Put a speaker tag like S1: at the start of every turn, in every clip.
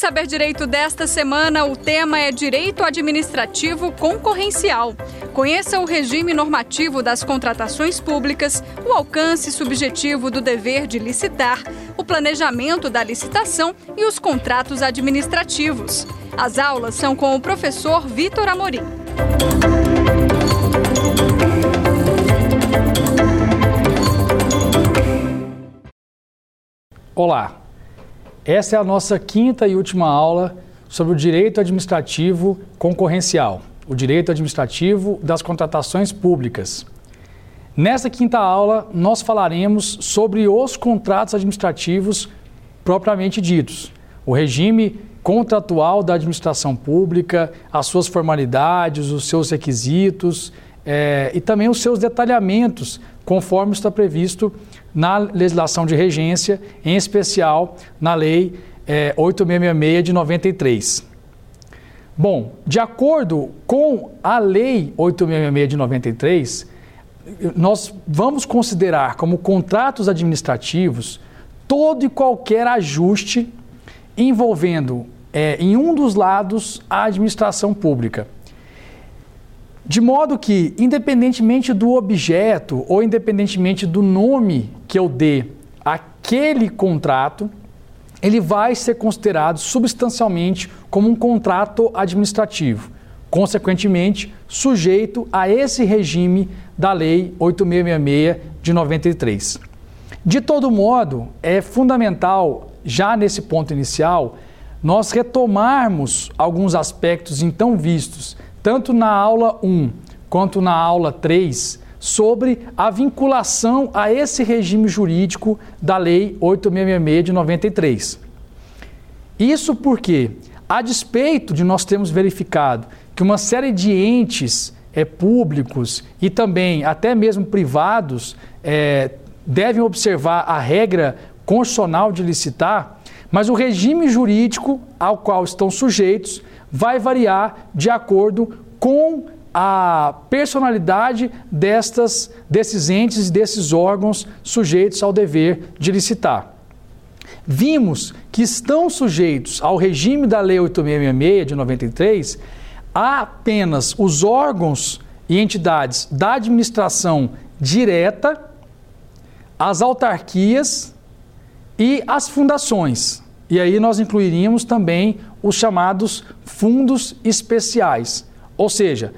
S1: Saber Direito desta semana, o tema é Direito Administrativo Concorrencial. Conheça o regime normativo das contratações públicas, o alcance subjetivo do dever de licitar, o planejamento da licitação e os contratos administrativos. As aulas são com o professor Vitor Amorim.
S2: Olá, essa é a nossa quinta e última aula sobre o direito administrativo concorrencial, o direito administrativo das contratações públicas. Nessa quinta aula, nós falaremos sobre os contratos administrativos propriamente ditos, o regime contratual da administração pública, as suas formalidades, os seus requisitos é, e também os seus detalhamentos, conforme está previsto na legislação de regência, em especial na Lei é, 8666 de 93. Bom, de acordo com a Lei 8666 de 93, nós vamos considerar como contratos administrativos todo e qualquer ajuste envolvendo é, em um dos lados a administração pública. De modo que, independentemente do objeto ou independentemente do nome que eu dê àquele contrato, ele vai ser considerado substancialmente como um contrato administrativo, consequentemente sujeito a esse regime da Lei 8666 de 93. De todo modo, é fundamental, já nesse ponto inicial, nós retomarmos alguns aspectos então vistos tanto na aula 1 quanto na aula 3, sobre a vinculação a esse regime jurídico da Lei 8666 de 93. Isso porque, a despeito de nós termos verificado que uma série de entes é, públicos e também até mesmo privados é, devem observar a regra constitucional de licitar, mas o regime jurídico ao qual estão sujeitos vai variar de acordo com a personalidade destas, desses entes e desses órgãos sujeitos ao dever de licitar. Vimos que estão sujeitos ao regime da Lei 8666 de 93 apenas os órgãos e entidades da administração direta, as autarquias e as fundações. E aí nós incluiríamos também os chamados fundos especiais. Ou seja,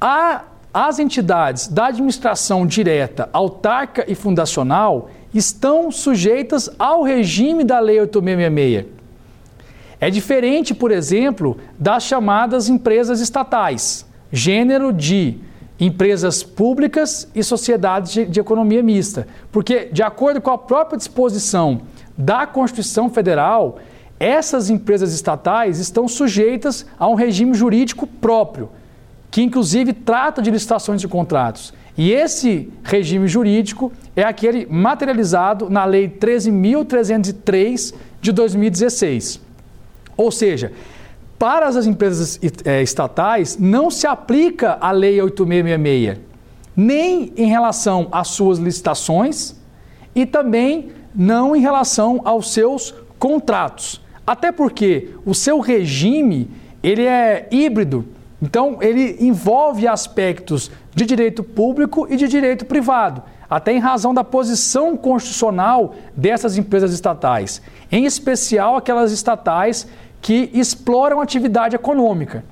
S2: a, as entidades da administração direta, autarca e fundacional estão sujeitas ao regime da Lei 8666. É diferente, por exemplo, das chamadas empresas estatais, gênero de empresas públicas e sociedades de, de, economia mista. Porque, de acordo com a própria disposição da Constituição Federal, essas empresas estatais estão sujeitas a um regime jurídico próprio, que inclusive trata de licitações de contratos. E esse regime jurídico é aquele materializado na Lei 13.303 de 2016. Ou seja, para as empresas é, estatais não se aplica a Lei 8666, nem em relação às suas licitações e também não em relação aos seus contratos. Até porque o seu regime ele é híbrido, então ele envolve aspectos de direito público e de direito privado, até em razão da posição constitucional dessas empresas estatais, em especial aquelas estatais que exploram atividade econômica.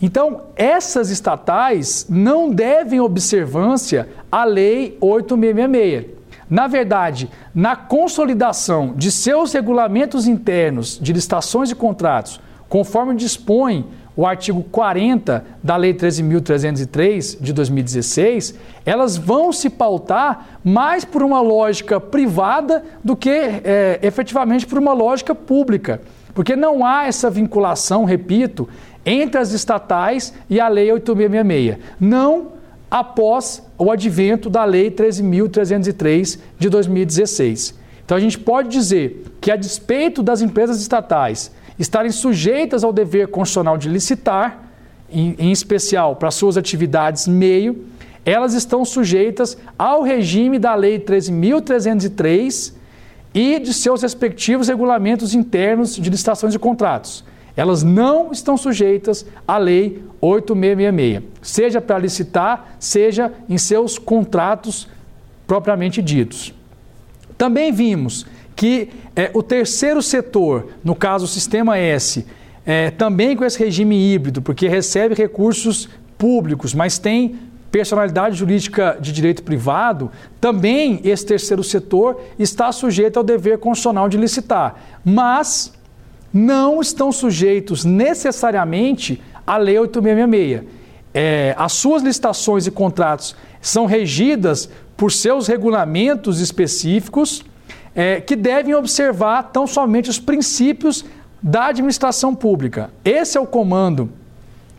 S2: Então, essas estatais não devem observância à Lei 8666. Na verdade, na consolidação de seus regulamentos internos de licitações e contratos, conforme dispõe o artigo 40 da Lei 13.303 de 2016, elas vão se pautar mais por uma lógica privada do que é, efetivamente por uma lógica pública. Porque não há essa vinculação, repito, entre as estatais e a Lei 8666. Não após o advento da Lei 13.303 de 2016. Então a gente pode dizer que, a despeito das empresas estatais estarem sujeitas ao dever constitucional de licitar, em, em especial para suas atividades meio, elas estão sujeitas ao regime da Lei 13.303 e de seus respectivos regulamentos internos de licitações e contratos. Elas não estão sujeitas à Lei 8666, seja para licitar, seja em seus contratos propriamente ditos. Também vimos que é, o terceiro setor, no caso o Sistema S, é, também com esse regime híbrido, porque recebe recursos públicos, mas tem personalidade jurídica de direito privado, também esse terceiro setor está sujeito ao dever constitucional de licitar, mas não estão sujeitos necessariamente à Lei 8666. É, as suas licitações e contratos são regidas por seus regulamentos específicos é, que devem observar tão somente os princípios da administração pública. Esse é o comando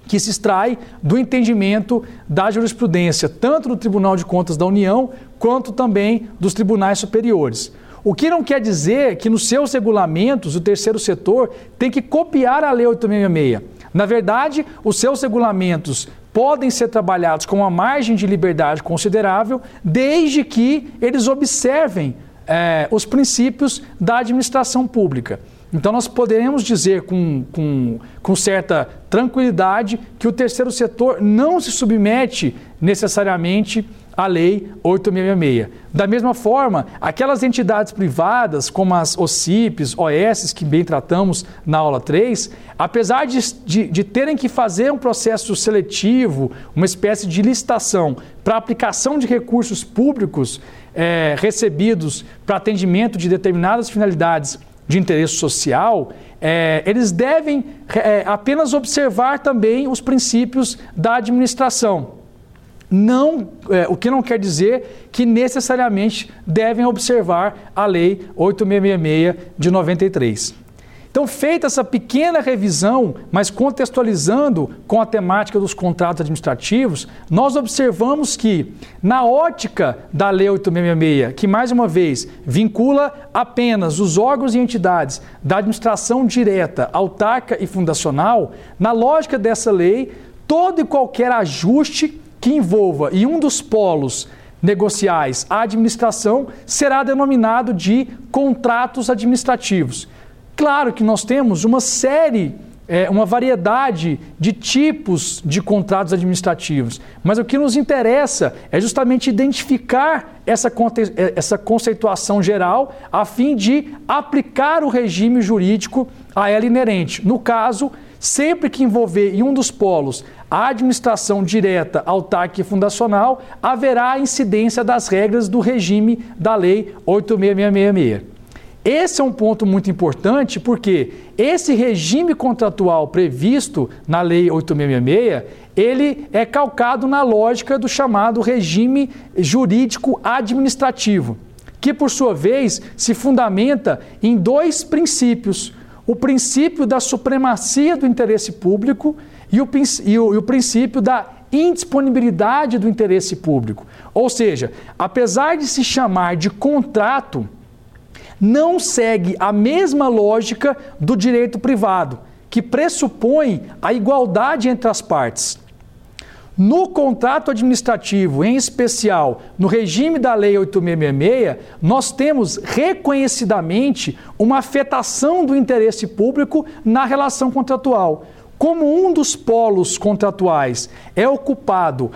S2: que se extrai do entendimento da jurisprudência, tanto do Tribunal de Contas da União, quanto também dos tribunais superiores. O que não quer dizer que nos seus regulamentos o terceiro setor tem que copiar a Lei 866. Na verdade, os seus regulamentos podem ser trabalhados com uma margem de liberdade considerável, desde que eles observem é, os princípios da administração pública. Então, nós poderemos dizer com, com, com certa tranquilidade que o terceiro setor não se submete necessariamente à Lei 8666. Da mesma forma, aquelas entidades privadas, como as OCIPs, OS, que bem tratamos na aula 3, apesar de, de, de terem que fazer um processo seletivo, uma espécie de licitação para aplicação de recursos públicos é, recebidos para atendimento de determinadas finalidades de interesse social, é, eles devem é, apenas observar também os princípios da administração. Não, é, o que não quer dizer que necessariamente devem observar a Lei 8666 de 93. Então, feita essa pequena revisão, mas contextualizando com a temática dos contratos administrativos, nós observamos que, na ótica da Lei 8666, que mais uma vez vincula apenas os órgãos e entidades da administração direta, autárquica e fundacional, na lógica dessa lei, todo e qualquer ajuste que envolva em um dos polos negociais a administração será denominado de contratos administrativos. Claro que nós temos uma série, é, uma variedade de tipos de contratos administrativos, mas o que nos interessa é justamente identificar essa, é, essa conceituação geral a fim de aplicar o regime jurídico a ela inerente. No caso, sempre que envolver em um dos polos a administração direta, autárquica e fundacional, haverá incidência das regras do regime da Lei 86666. Esse é um ponto muito importante porque esse regime contratual previsto na Lei 8666, ele é calcado na lógica do chamado regime jurídico administrativo, que por sua vez se fundamenta em dois princípios: o princípio da supremacia do interesse público e o, e o, e o princípio da indisponibilidade do interesse público. Ou seja, apesar de se chamar de contrato, não segue a mesma lógica do direito privado, que pressupõe a igualdade entre as partes. No contrato administrativo, em especial no regime da Lei 8666, nós temos reconhecidamente uma afetação do interesse público na relação contratual. Como um dos polos contratuais é ocupado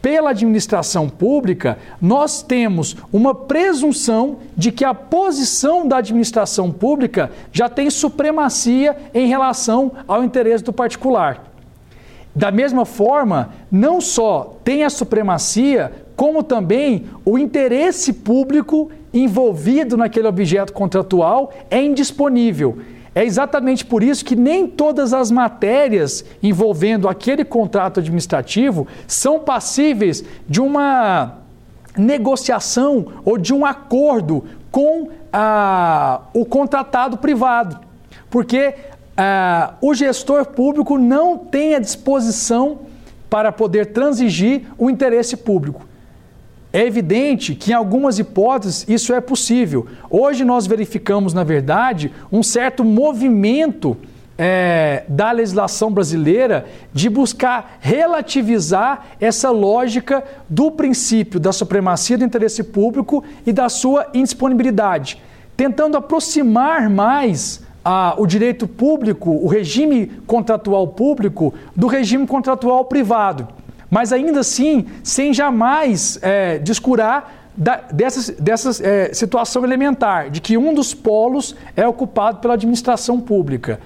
S2: pela administração pública, nós temos uma presunção de que a posição da administração pública já tem supremacia em relação ao interesse do particular. Da mesma forma, não só tem a supremacia, como também o interesse público envolvido naquele objeto contratual é indisponível. É exatamente por isso que nem todas as matérias envolvendo aquele contrato administrativo são passíveis de uma negociação ou de um acordo com ah, o contratado privado. Porque ah, o gestor público não tem a disposição para poder transigir o interesse público. É evidente que em algumas hipóteses isso é possível. Hoje nós verificamos, na verdade, um certo movimento é, da legislação brasileira de buscar relativizar essa lógica do princípio da supremacia do interesse público e da sua indisponibilidade. tentando aproximar mais ah, o direito público, o regime contratual público, do regime contratual privado. Mas ainda assim, sem jamais é, descurar da, dessa, dessa é, situação elementar, de que um dos polos é ocupado pela administração pública.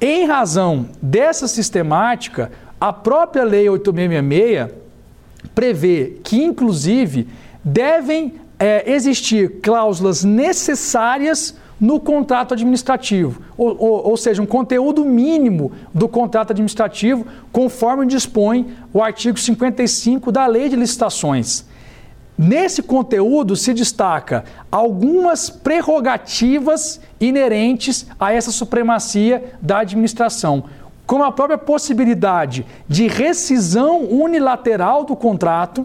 S2: Em razão dessa sistemática, a própria Lei 8666 prevê que, inclusive, devem é, existir cláusulas necessárias no contrato administrativo, ou, ou, ou, seja, um conteúdo mínimo do contrato administrativo, conforme dispõe o artigo 55 da Lei de Licitações. Nesse conteúdo se destaca algumas prerrogativas inerentes a essa supremacia da administração, como a própria possibilidade de rescisão unilateral do contrato,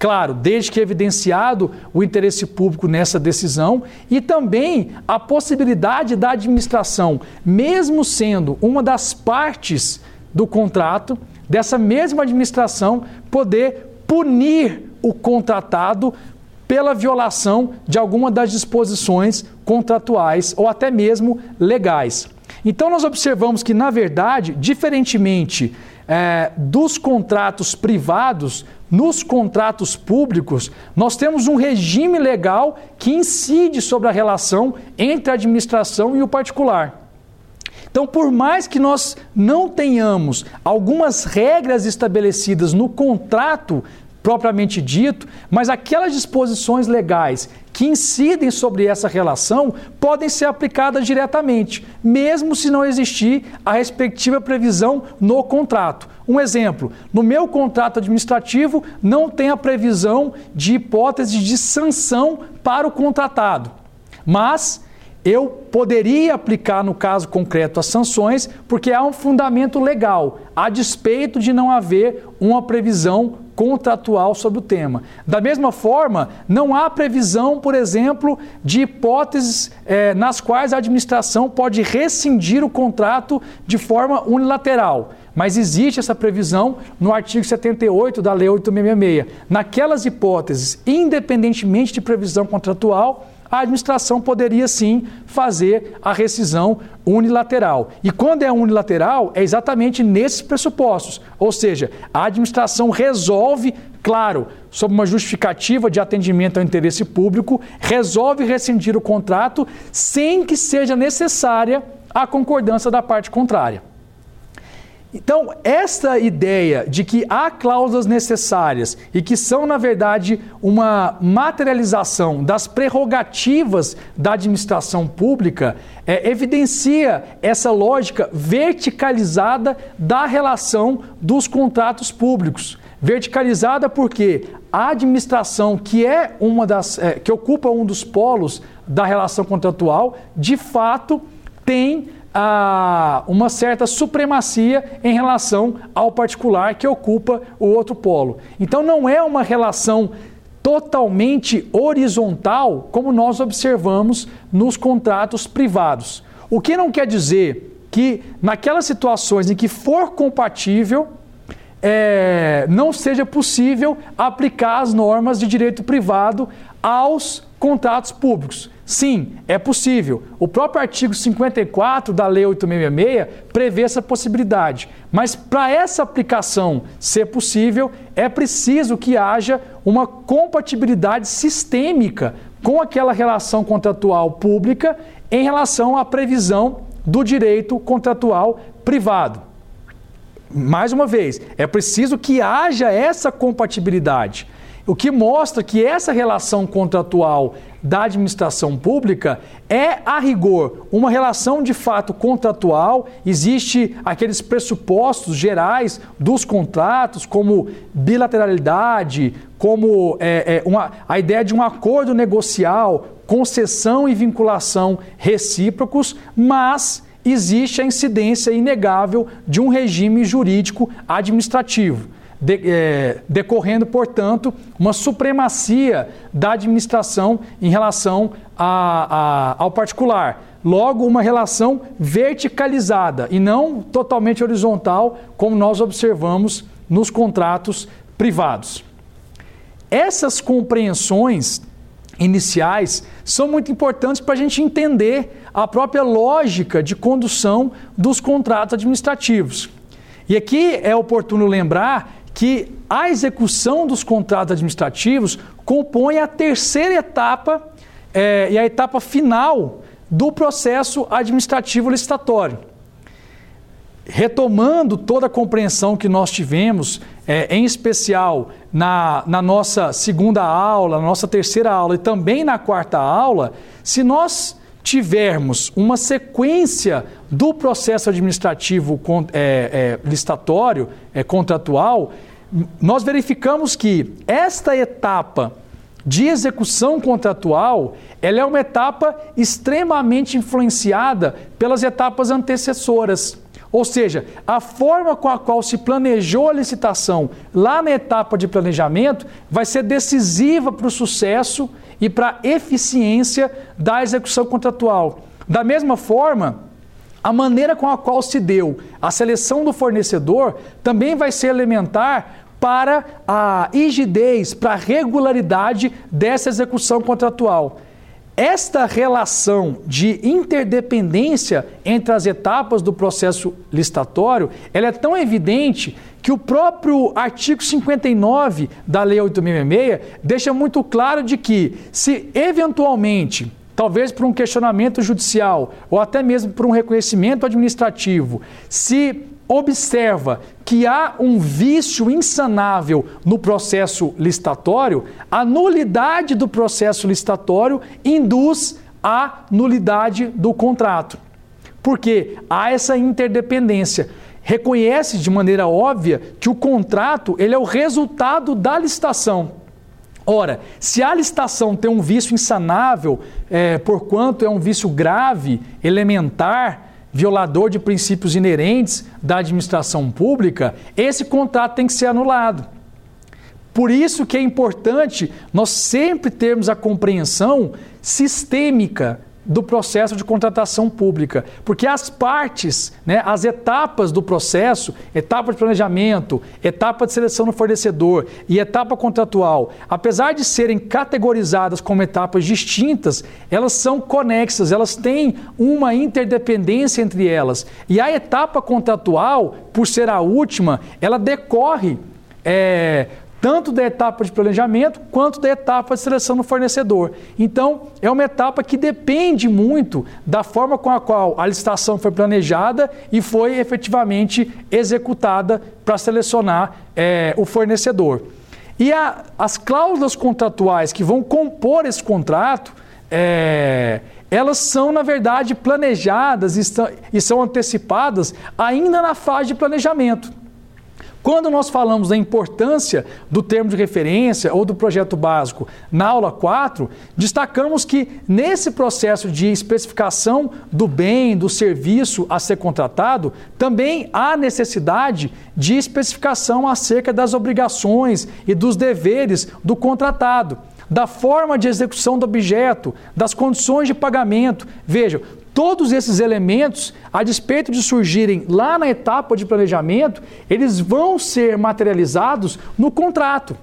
S2: claro, desde que evidenciado o interesse público nessa decisão, e também a possibilidade da administração, mesmo sendo uma das partes do contrato, dessa mesma administração poder punir o contratado pela violação de alguma das disposições contratuais ou até mesmo legais. Então, nós observamos que, na verdade, diferentemente é, dos contratos privados, nos contratos públicos, nós temos um regime legal que incide sobre a relação entre a administração e o particular. Então, por mais que nós não tenhamos algumas regras estabelecidas no contrato propriamente dito, mas aquelas disposições legais que incidem sobre essa relação podem ser aplicadas diretamente, mesmo se não existir a respectiva previsão no contrato. Um exemplo: no meu contrato administrativo não tem a previsão de hipótese de sanção para o contratado, mas eu poderia aplicar no caso concreto as sanções porque há um fundamento legal, a despeito de não haver uma previsão contratual sobre o tema. Da mesma forma, não há previsão, por exemplo, de hipóteses eh, nas quais a administração pode rescindir o contrato de forma unilateral. Mas existe essa previsão no artigo 78 da Lei 8666. Naquelas hipóteses, independentemente de previsão contratual, a administração poderia sim fazer a rescisão unilateral. E quando é unilateral, é exatamente nesses pressupostos. Ou seja, a administração resolve, claro, sob uma justificativa de atendimento ao interesse público, resolve rescindir o contrato sem que seja necessária a concordância da parte contrária. Então, esta ideia de que há cláusulas necessárias e que são, na verdade, uma materialização das prerrogativas da administração pública, é, evidencia essa lógica verticalizada da relação dos contratos públicos. Verticalizada porque a administração, que é uma das. É, que ocupa um dos polos da relação contratual, de fato tem a uma certa supremacia em relação ao particular que ocupa o outro polo. Então não é uma relação totalmente horizontal como nós observamos nos contratos privados. O que não quer dizer que naquelas situações em que for compatível é, não seja possível aplicar as normas de direito privado aos contratos públicos. Sim, é possível. O próprio artigo 54 da Lei 8666 prevê essa possibilidade. Mas para essa aplicação ser possível, é preciso que haja uma compatibilidade sistêmica com aquela relação contratual pública em relação à previsão do direito contratual privado. Mais uma vez, é preciso que haja essa compatibilidade. O que mostra que essa relação contratual da administração pública é, a rigor, uma relação de fato contratual. Existe aqueles pressupostos gerais dos contratos, como bilateralidade, como é, é, uma, a ideia de um acordo negocial, concessão e vinculação recíprocos, mas existe a incidência inegável de um regime jurídico administrativo de, é, decorrendo, portanto, uma supremacia da administração em relação a, a, ao particular. Logo, uma relação verticalizada e não totalmente horizontal, como nós observamos nos contratos privados. Essas compreensões iniciais são muito importantes para a gente entender a própria lógica de condução dos contratos administrativos. E aqui é oportuno lembrar que a execução dos contratos administrativos compõe a terceira etapa é, e a etapa final do processo administrativo licitatório. Retomando toda a compreensão que nós tivemos, é, em especial na, na nossa segunda aula, na nossa terceira aula e também na quarta aula, se nós tivermos uma sequência do processo administrativo é, é, licitatório, é, contratual, nós verificamos que esta etapa de execução contratual, ela é uma etapa extremamente influenciada pelas etapas antecessoras. Ou seja, a forma com a qual se planejou a licitação lá na etapa de planejamento vai ser decisiva para o sucesso e para a eficiência da execução contratual. Da mesma forma, a maneira com a qual se deu a seleção do fornecedor também vai ser elementar para a rigidez, para a regularidade dessa execução contratual. Esta relação de interdependência entre as etapas do processo licitatório, ela é tão evidente que o próprio artigo 59 da Lei 8.666 deixa muito claro de que se eventualmente talvez por um questionamento judicial ou até mesmo por um reconhecimento administrativo, se observa que há um vício insanável no processo licitatório, a nulidade do processo licitatório induz a nulidade do contrato. Porque há essa interdependência. Reconhece de maneira óbvia que o contrato ele é o resultado da licitação. Ora, se a licitação tem um vício insanável, é, porquanto é um vício grave, elementar, violador de princípios inerentes da administração pública, esse contrato tem que ser anulado. Por isso que é importante nós sempre termos a compreensão sistêmica do processo de contratação pública, porque as partes, né, as etapas do processo, etapa de planejamento, etapa de seleção do fornecedor e etapa contratual, apesar de serem categorizadas como etapas distintas, elas são conexas, elas têm uma interdependência entre elas. E a etapa contratual, por ser a última, ela decorre é, tanto da etapa de planejamento quanto da etapa de seleção do fornecedor. Então, é uma etapa que depende muito da forma com a qual a licitação foi planejada e foi efetivamente executada para selecionar é, o fornecedor. E a, as cláusulas contratuais que vão compor esse contrato, é, elas são, na verdade, planejadas e, estão, e são antecipadas ainda na fase de planejamento. Quando nós falamos da importância do termo de referência ou do projeto básico na aula 4, destacamos que nesse processo de especificação do bem, do serviço a ser contratado, também há necessidade de especificação acerca das obrigações e dos deveres do contratado da forma de execução do objeto, das condições de pagamento. Veja, Todos esses elementos, a despeito de surgirem lá na etapa de planejamento, eles vão ser materializados no contrato.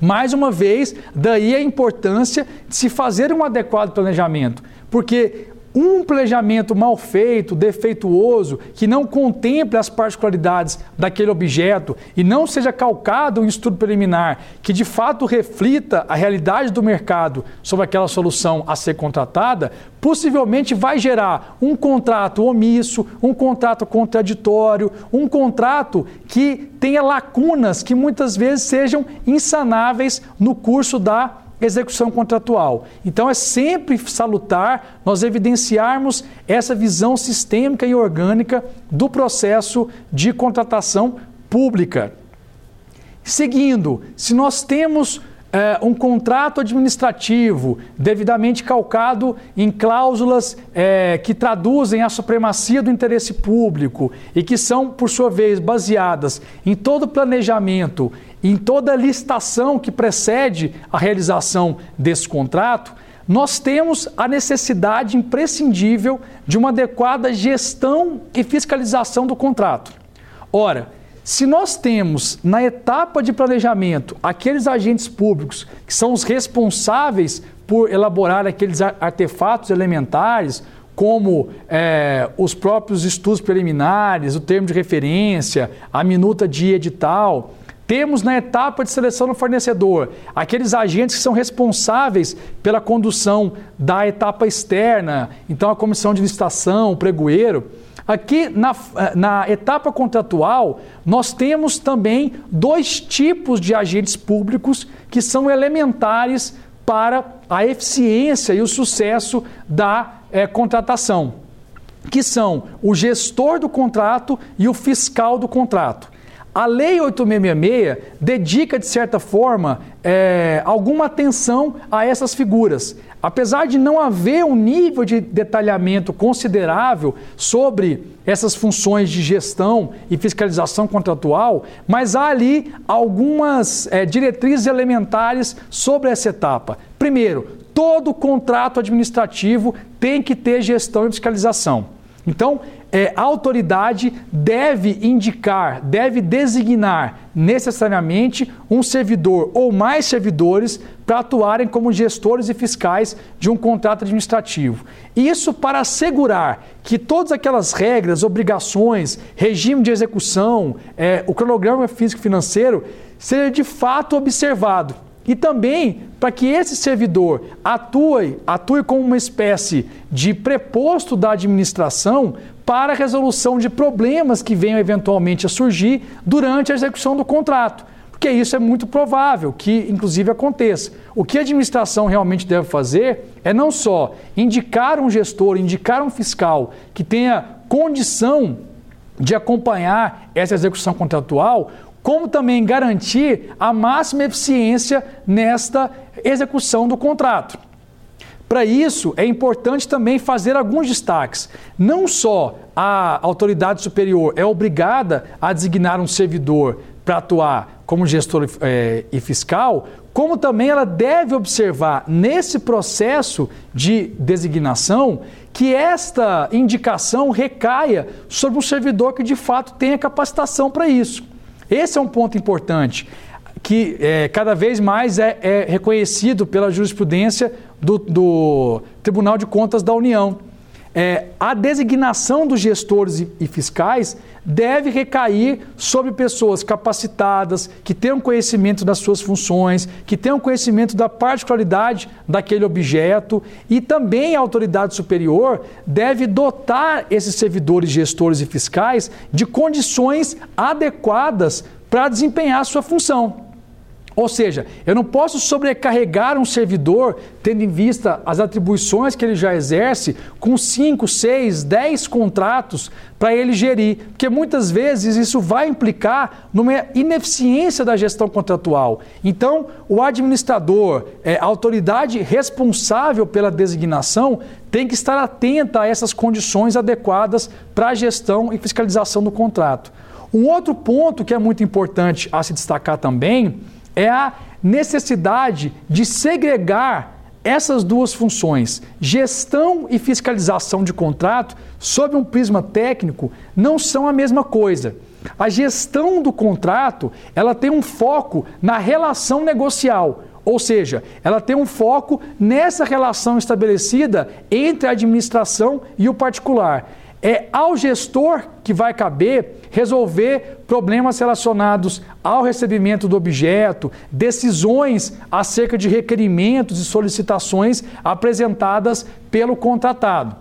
S2: Mais uma vez, daí a importância de se fazer um adequado planejamento, porque um planejamento mal feito, defeituoso, que não contemple as particularidades daquele objeto e não seja calcado um estudo preliminar que de fato reflita a realidade do mercado sobre aquela solução a ser contratada, possivelmente vai gerar um contrato omisso, um contrato contraditório, um contrato que tenha lacunas que muitas vezes sejam insanáveis no curso da execução contratual. Então é sempre salutar nós evidenciarmos essa visão sistêmica e orgânica do processo de contratação pública. Seguindo, se nós temos é, um contrato administrativo devidamente calcado em cláusulas é, que traduzem a supremacia do interesse público e que são, por sua vez, baseadas em todo o planejamento, em toda a licitação que precede a realização desse contrato, nós temos a necessidade imprescindível de uma adequada gestão e fiscalização do contrato. Ora, Se nós temos na etapa de planejamento aqueles agentes públicos que são os responsáveis por elaborar aqueles artefatos elementares, como é, os próprios estudos preliminares, o termo de referência, a minuta de edital, temos na etapa de seleção do fornecedor aqueles agentes que são responsáveis pela condução da etapa externa, então a comissão de licitação, o pregoeiro. Aqui na, na etapa contratual, nós temos também dois tipos de agentes públicos que são elementares para a eficiência e o sucesso da é, contratação, que são o gestor do contrato e o fiscal do contrato. A Lei 8666 dedica, de certa forma, é, alguma atenção a essas figuras. Apesar de não haver um nível de detalhamento considerável sobre essas funções de gestão e fiscalização contratual, mas há ali algumas é, diretrizes elementares sobre essa etapa. Primeiro, todo contrato administrativo tem que ter gestão e fiscalização. Então, é, a autoridade deve indicar, deve designar necessariamente um servidor ou mais servidores para atuarem como gestores e fiscais de um contrato administrativo. Isso para assegurar que todas aquelas regras, obrigações, regime de execução, é, o cronograma físico-financeiro seja de fato observado e também para que esse servidor atue, atue como uma espécie de preposto da administração para a resolução de problemas que venham eventualmente a surgir durante a execução do contrato. Porque isso é muito provável que, inclusive, aconteça. O que a administração realmente deve fazer é não só indicar um gestor, indicar um fiscal que tenha condição de acompanhar essa execução contratual, como também garantir a máxima eficiência nesta execução do contrato. Para isso, é importante também fazer alguns destaques. Não só a autoridade superior é obrigada a designar um servidor para atuar como gestor é, e fiscal, como também ela deve observar nesse processo de designação que esta indicação recaia sobre um servidor que de fato tenha capacitação para isso. Esse é um ponto importante que é, cada vez mais é, é, reconhecido pela jurisprudência do, do, Tribunal de Contas da União. É, a designação dos gestores e, e fiscais deve recair sobre pessoas capacitadas, que tenham conhecimento das suas funções, que tenham conhecimento da particularidade daquele objeto e também a autoridade superior deve dotar esses servidores, gestores e fiscais de condições adequadas para desempenhar sua função. Ou seja, eu não posso sobrecarregar um servidor, tendo em vista as atribuições que ele já exerce, com 5, 6, 10 contratos para ele gerir, porque muitas vezes isso vai implicar numa ineficiência da gestão contratual. Então, o administrador, é, a autoridade responsável pela designação, tem que estar atenta a essas condições adequadas para a gestão e fiscalização do contrato. Um outro ponto que é muito importante a se destacar também é a necessidade de segregar essas duas funções, gestão e fiscalização de contrato, sob um prisma técnico, não são a mesma coisa. A gestão do contrato, ela tem um foco na relação negocial, ou seja, ela tem um foco nessa relação estabelecida entre a administração e o particular. É ao gestor que vai caber resolver problemas relacionados ao recebimento do objeto, decisões acerca de requerimentos e solicitações apresentadas pelo contratado.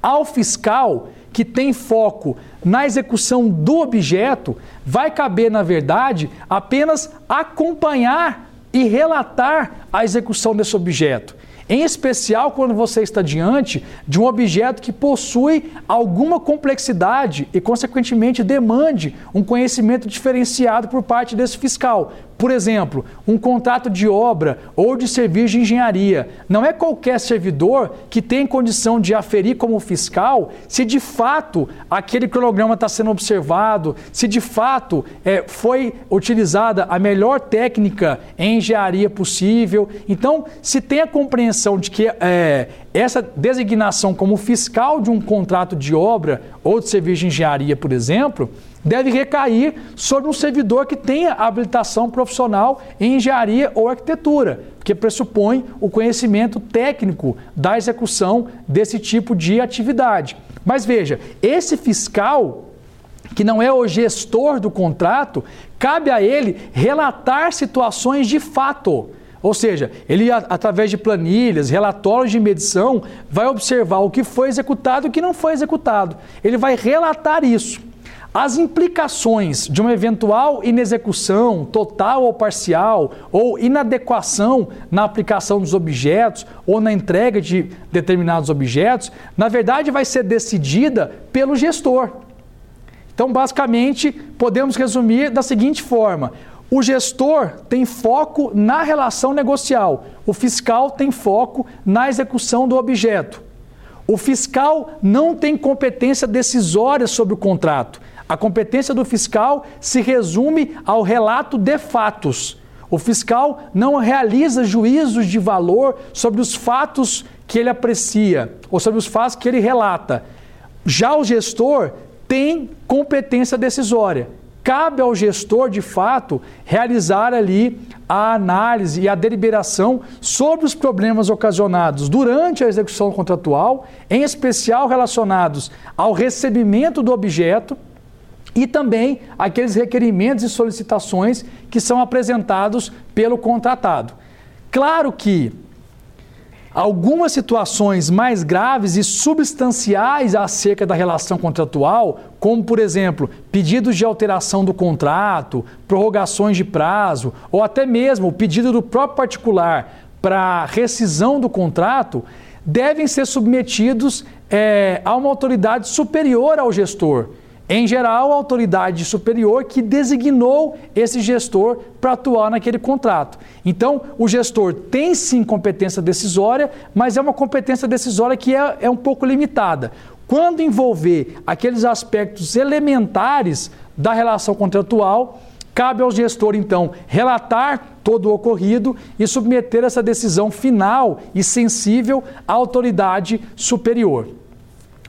S2: Ao fiscal, que tem foco na execução do objeto, vai caber, na verdade, apenas acompanhar e relatar a execução desse objeto. Em especial quando você está diante de um objeto que possui alguma complexidade e, consequentemente, demande um conhecimento diferenciado por parte desse fiscal. Por exemplo, um contrato de obra ou de serviço de engenharia. Não é qualquer servidor que tem condição de aferir como fiscal se de fato aquele cronograma está sendo observado, se de fato é, foi utilizada a melhor técnica em engenharia possível. Então, se tem a compreensão de que é, essa designação como fiscal de um contrato de obra ou de serviço de engenharia, por exemplo, deve recair sobre um servidor que tenha habilitação profissional em engenharia ou arquitetura, que pressupõe o conhecimento técnico da execução desse tipo de atividade. Mas veja, esse fiscal que não é o gestor do contrato, cabe a ele relatar situações de fato. Ou seja, ele, através de planilhas, relatórios de medição, vai observar o que foi executado e o que não foi executado. Ele vai relatar isso. As implicações de uma eventual inexecução total ou parcial ou inadequação na aplicação dos objetos ou na entrega de determinados objetos, na verdade vai ser decidida pelo gestor. Então, basicamente, podemos resumir da seguinte forma: o gestor tem foco na relação negocial, o fiscal tem foco na execução do objeto. O fiscal não tem competência decisória sobre o contrato. A competência do fiscal se resume ao relato de fatos. O fiscal não realiza juízos de valor sobre os fatos que ele aprecia ou sobre os fatos que ele relata. Já o gestor tem competência decisória. Cabe ao gestor, de fato, realizar ali a análise e a deliberação sobre os problemas ocasionados durante a execução contratual, em especial relacionados ao recebimento do objeto e também aqueles requerimentos e solicitações que são apresentados pelo contratado. Claro que algumas situações mais graves e substanciais acerca da relação contratual, como por exemplo, pedidos de alteração do contrato, prorrogações de prazo ou até mesmo o pedido do próprio particular para rescisão do contrato, devem ser submetidos é, a uma autoridade superior ao gestor em geral, a autoridade superior que designou esse gestor para atuar naquele contrato. Então, o gestor tem sim competência decisória, mas é uma competência decisória que é, é um pouco limitada. Quando envolver aqueles aspectos elementares da relação contratual, cabe ao gestor, então, relatar todo o ocorrido e submeter essa decisão final e sensível à autoridade superior.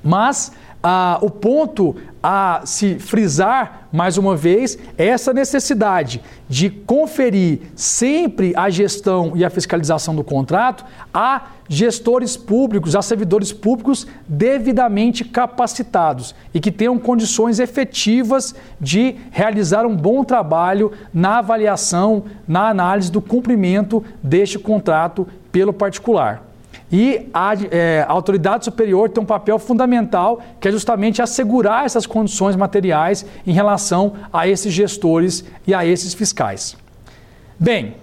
S2: Mas ah, o ponto a se frisar mais uma vez é essa necessidade de conferir sempre a gestão e a fiscalização do contrato a gestores públicos, a servidores públicos devidamente capacitados e que tenham condições efetivas de realizar um bom trabalho na avaliação, na análise do cumprimento deste contrato pelo particular. E a, é, autoridade superior tem um papel fundamental, que é justamente assegurar essas condições materiais em relação a esses gestores e a esses fiscais. Bem,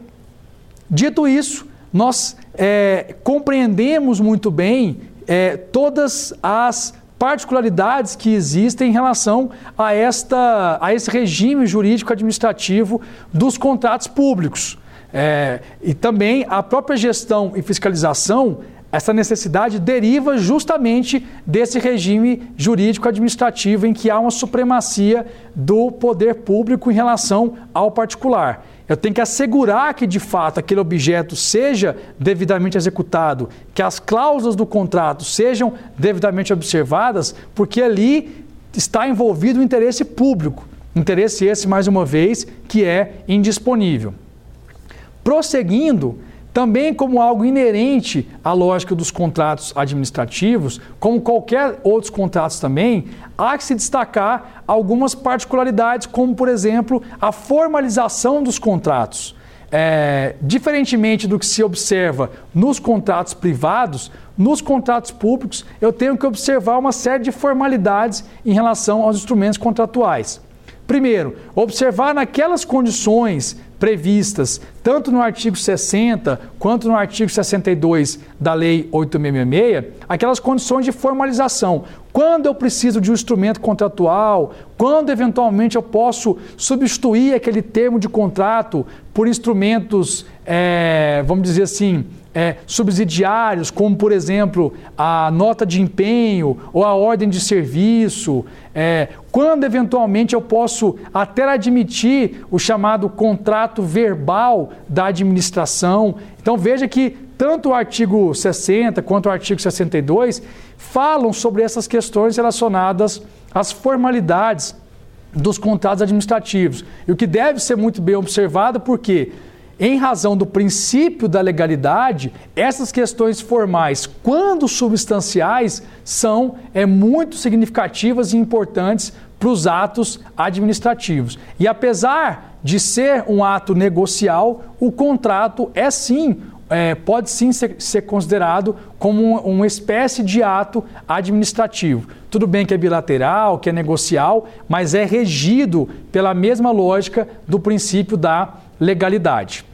S2: dito isso, nós é, compreendemos muito bem é, todas as particularidades que existem em relação a, esta, a esse regime jurídico administrativo dos contratos públicos. É, e também a própria gestão e fiscalização essa necessidade deriva justamente desse regime jurídico administrativo em que há uma supremacia do poder público em relação ao particular. Eu tenho que assegurar que de fato aquele objeto seja devidamente executado, que as cláusulas do contrato sejam devidamente observadas, porque ali está envolvido o interesse público. Interesse esse, mais uma vez, que é indisponível. Prosseguindo, também como algo inerente à lógica dos contratos administrativos, como qualquer outros contratos também, há que se destacar algumas particularidades, como por exemplo a formalização dos contratos. É, diferentemente do que se observa nos contratos privados, nos contratos públicos eu tenho que observar uma série de formalidades em relação aos instrumentos contratuais. Primeiro, observar naquelas condições previstas tanto no artigo 60 quanto no artigo 62 da Lei 8666, aquelas condições de formalização. Quando eu preciso de um instrumento contratual, quando eventualmente eu posso substituir aquele termo de contrato por instrumentos, é, vamos dizer assim, é, subsidiários, como por exemplo a nota de empenho ou a ordem de serviço, é, quando eventualmente eu posso até admitir o chamado contrato verbal da administração. Então veja que tanto o artigo 60 quanto o artigo 62 falam sobre essas questões relacionadas às formalidades dos contratos administrativos. E o que deve ser muito bem observado, porque em razão do princípio da legalidade, essas questões formais, quando substanciais, são é, muito significativas e importantes para os atos administrativos. E apesar de ser um ato negocial, o contrato é sim é, pode sim ser, ser considerado como uma espécie de ato administrativo. Tudo bem que é bilateral, que é negocial, mas é regido pela mesma lógica do princípio da legalidade.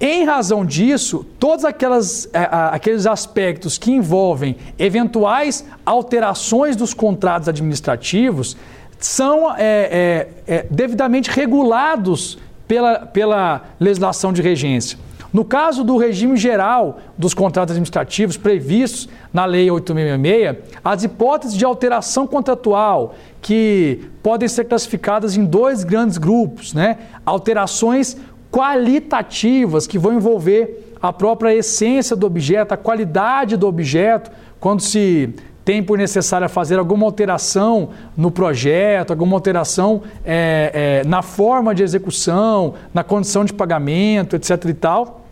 S2: Em razão disso, todos aquelas, é, aqueles aspectos que envolvem eventuais alterações dos contratos administrativos são é, é, é, devidamente regulados pela, pela legislação de regência. No caso do regime geral dos contratos administrativos previstos na Lei 866, as hipóteses de alteração contratual, que podem ser classificadas em dois grandes grupos, né? alterações qualitativas, que vão envolver a própria essência do objeto, a qualidade do objeto, quando se tem por necessário fazer alguma alteração no projeto, alguma alteração é, é, na forma de execução, na condição de pagamento, etc. e tal.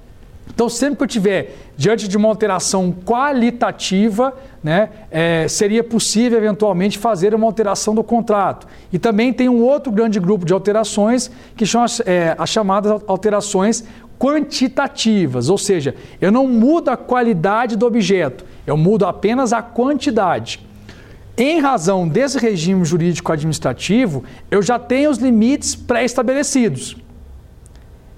S2: Então, sempre que eu tiver diante de uma alteração qualitativa, né, é, seria possível eventualmente fazer uma alteração do contrato. E também tem um outro grande grupo de alterações que são as, é, as chamadas alterações quantitativas, ou seja, eu não mudo a qualidade do objeto, eu mudo apenas a quantidade. Em razão desse regime jurídico administrativo, eu já tenho os limites pré-estabelecidos.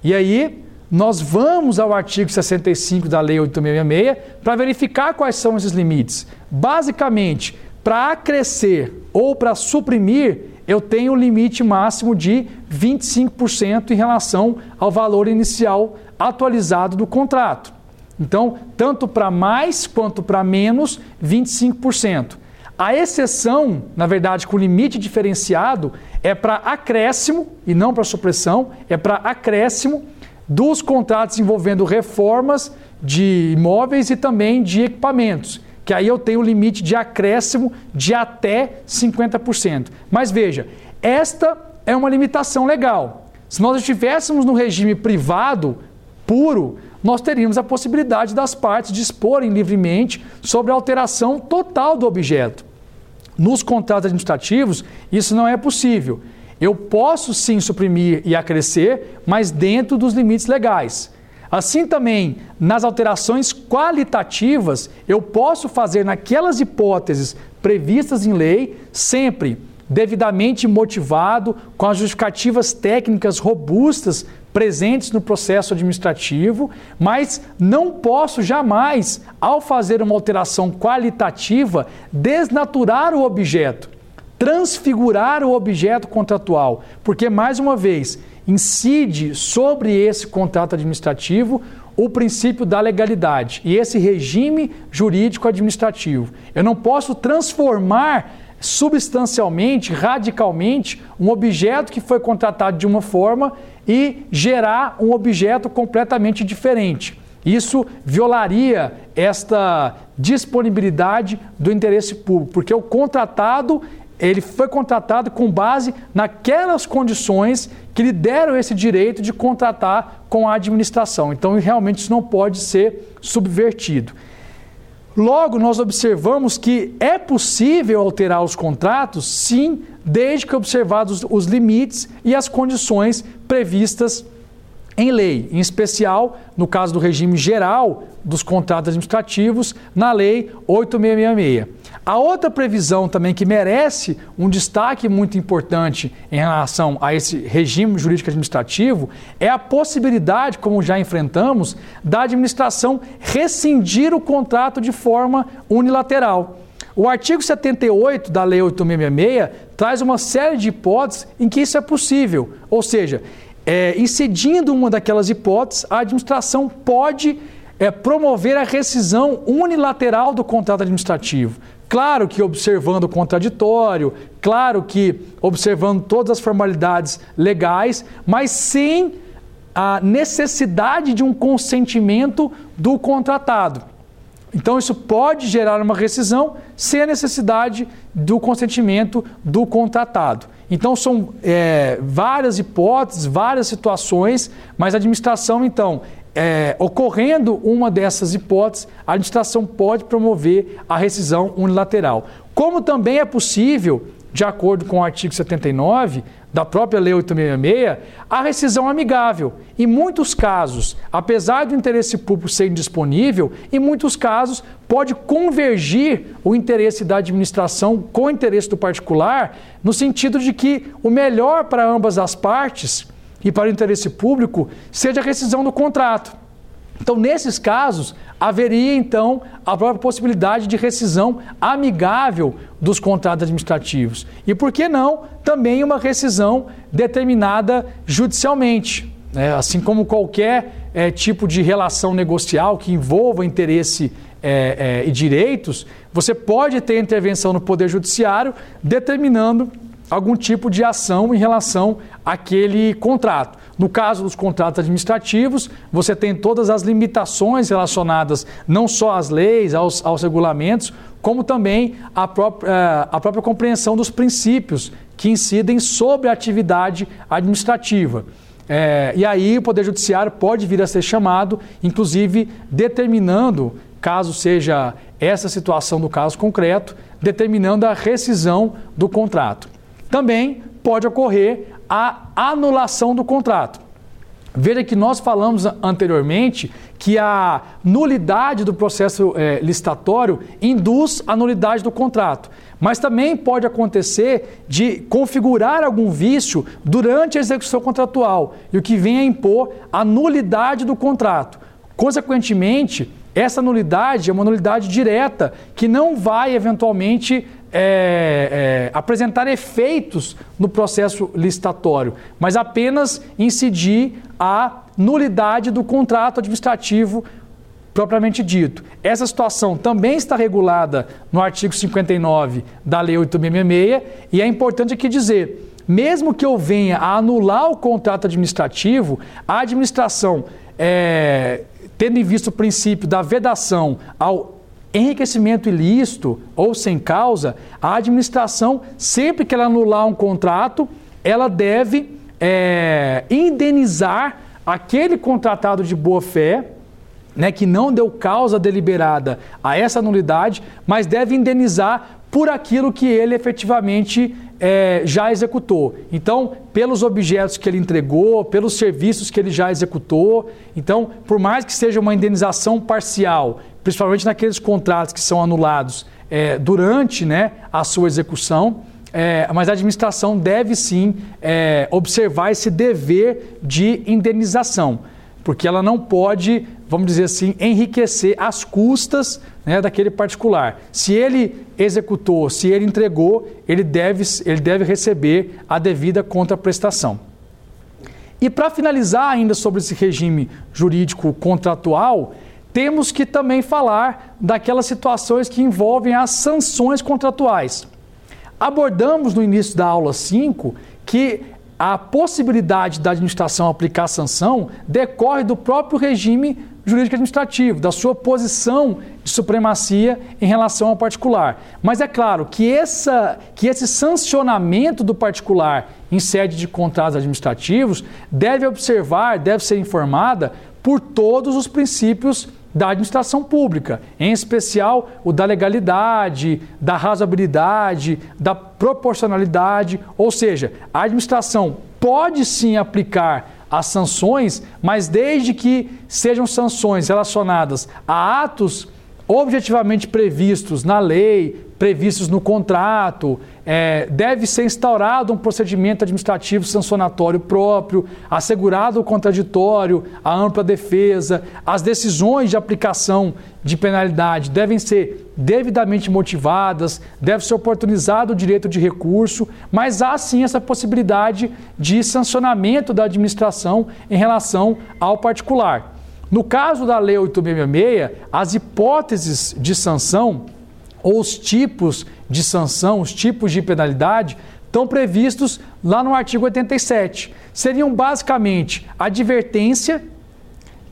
S2: E aí, nós vamos ao artigo 65 da Lei 8666 para verificar quais são esses limites. Basicamente, para acrescer ou para suprimir, eu tenho o limite máximo de 25% em relação ao valor inicial atualizado do contrato. Então, tanto para mais quanto para menos, 25%. A exceção, na verdade, com limite diferenciado, é para acréscimo e não para supressão, é para acréscimo dos contratos envolvendo reformas de imóveis e também de equipamentos, que aí eu tenho limite de acréscimo de até 50%. Mas veja, esta é uma limitação legal. Se nós estivéssemos no regime privado puro, nós teríamos a possibilidade das partes disporem livremente sobre a alteração total do objeto. Nos contratos administrativos, isso não é possível. Eu posso sim suprimir e acrescer, mas dentro dos limites legais. Assim também, nas alterações qualitativas, eu posso fazer naquelas hipóteses previstas em lei, sempre devidamente motivado, com as justificativas técnicas robustas presentes no processo administrativo, mas não posso jamais, ao fazer uma alteração qualitativa, desnaturar o objeto transfigurar o objeto contratual, porque, mais uma vez, incide sobre esse contrato administrativo o princípio da legalidade e esse regime jurídico administrativo. Eu não posso transformar substancialmente, radicalmente, um objeto que foi contratado de uma forma e gerar um objeto completamente diferente. Isso violaria esta disponibilidade do interesse público, porque o contratado ele foi contratado com base naquelas condições que lhe deram esse direito de contratar com a administração. Então, realmente, isso não pode ser subvertido. Logo, nós observamos que é possível alterar os contratos, sim, desde que observados os limites e as condições previstas em lei, em especial no caso do regime geral dos contratos administrativos, na Lei 8666. A outra previsão também que merece um destaque muito importante em relação a esse regime jurídico administrativo é a possibilidade, como já enfrentamos, da administração rescindir o contrato de forma unilateral. O artigo 78 da Lei 8666 traz uma série de hipóteses em que isso é possível, ou seja, é, incidindo uma daquelas hipóteses, a administração pode é, promover a rescisão unilateral do contrato administrativo. Claro que observando o contraditório, claro que observando todas as formalidades legais, mas sem a necessidade de um consentimento do contratado. Então, isso pode gerar uma rescisão sem a necessidade do consentimento do contratado. Então, são é, várias hipóteses, várias situações, mas a administração, então, é, ocorrendo uma dessas hipóteses, a administração pode promover a rescisão unilateral. Como também é possível, de acordo com o artigo 79 da própria Lei 866, a rescisão amigável. Em muitos casos, apesar do interesse público ser indisponível, em muitos casos pode convergir o interesse da administração com o interesse do particular, no sentido de que o melhor para ambas as partes e para o interesse público seja a rescisão do contrato. Então, nesses casos, haveria então a própria possibilidade de rescisão amigável dos contratos administrativos. E por que não também uma rescisão determinada judicialmente? Né? Assim como qualquer é, tipo de relação negocial que envolva interesse é, e direitos, você pode ter intervenção no Poder Judiciário determinando algum tipo de ação em relação àquele contrato. No caso dos contratos administrativos, você tem todas as limitações relacionadas não só às leis, aos, aos regulamentos, como também a própria, eh, a própria compreensão dos princípios que incidem sobre a atividade administrativa. É, e aí o Poder Judiciário pode vir a ser chamado, inclusive determinando, caso seja essa situação do caso concreto, determinando a rescisão do contrato. Também pode ocorrer a anulação do contrato. Veja que nós falamos anteriormente que a nulidade do processo é, licitatório induz a nulidade do contrato. Mas também pode acontecer de configurar algum vício durante a execução contratual e o que vem a impor a nulidade do contrato. Consequentemente, essa nulidade é uma nulidade direta que não vai eventualmente é, é, apresentar efeitos no processo licitatório, mas apenas incidir a nulidade do contrato administrativo propriamente dito. Essa situação também está regulada no artigo 59 da Lei 866 e é importante aqui dizer, mesmo que eu venha a anular o contrato administrativo, a administração, é, tendo em vista o princípio da vedação ao enriquecimento ilícito ou sem causa, a administração, sempre que ela anular um contrato, ela deve é, indenizar aquele contratado de boa fé, né, que não deu causa deliberada a essa nulidade, mas deve indenizar por aquilo que ele efetivamente é, já executou. Então, pelos objetos que ele entregou, pelos serviços que ele já executou. Então, por mais que seja uma indenização parcial, principalmente naqueles contratos que são anulados é, durante né, a sua execução, é, mas a administração deve sim é, observar esse dever de indenização, porque ela não pode, vamos dizer assim, enriquecer as custas né, daquele particular. Se ele executou, se ele entregou, ele deve, ele deve receber a devida contraprestação. E para finalizar ainda sobre esse regime jurídico contratual, temos que também falar daquelas situações que envolvem as sanções contratuais. Abordamos no início da aula 5 que a possibilidade da administração aplicar sanção decorre do próprio regime jurídico administrativo, da sua posição de supremacia em relação ao particular. Mas é claro que, essa, que esse sancionamento do particular em sede de contratos administrativos deve observar, deve ser informada por todos os princípios da administração pública, em especial o da legalidade, da razoabilidade, da proporcionalidade, ou seja, a administração pode sim aplicar as sanções, mas desde que sejam sanções relacionadas a atos objetivamente previstos na lei, previstos no contrato, é, deve ser instaurado um procedimento administrativo sancionatório próprio, assegurado o contraditório, a ampla defesa, as decisões de aplicação de penalidade devem ser devidamente motivadas, deve ser oportunizado o direito de recurso, mas há sim essa possibilidade de sancionamento da administração em relação ao particular. No caso da Lei 8666, as hipóteses de sanção ou os tipos de sanção, os tipos de penalidade, estão previstos lá no artigo 87. Seriam basicamente advertência,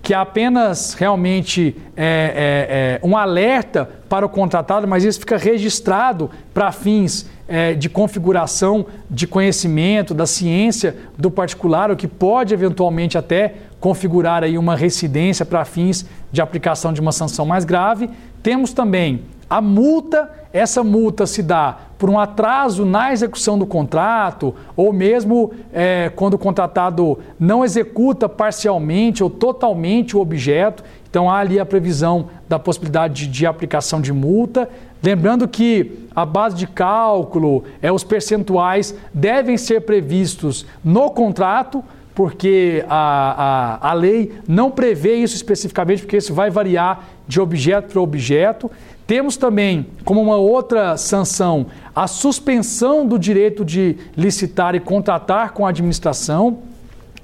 S2: que é apenas realmente é, é, é, um alerta para o contratado, mas isso fica registrado para fins é, de configuração de conhecimento da ciência do particular, o que pode eventualmente até configurar aí uma residência para fins de aplicação de uma sanção mais grave. Temos também a multa, essa multa se dá por um atraso na execução do contrato, ou mesmo é, quando o contratado não executa parcialmente ou totalmente o objeto. Então há ali a previsão da possibilidade de, de aplicação de multa. Lembrando que a base de cálculo, é, os percentuais devem ser previstos no contrato porque a, a, a lei não prevê isso especificamente, porque isso vai variar de objeto para objeto. Temos também, como uma outra sanção, a suspensão do direito de licitar e contratar com a administração.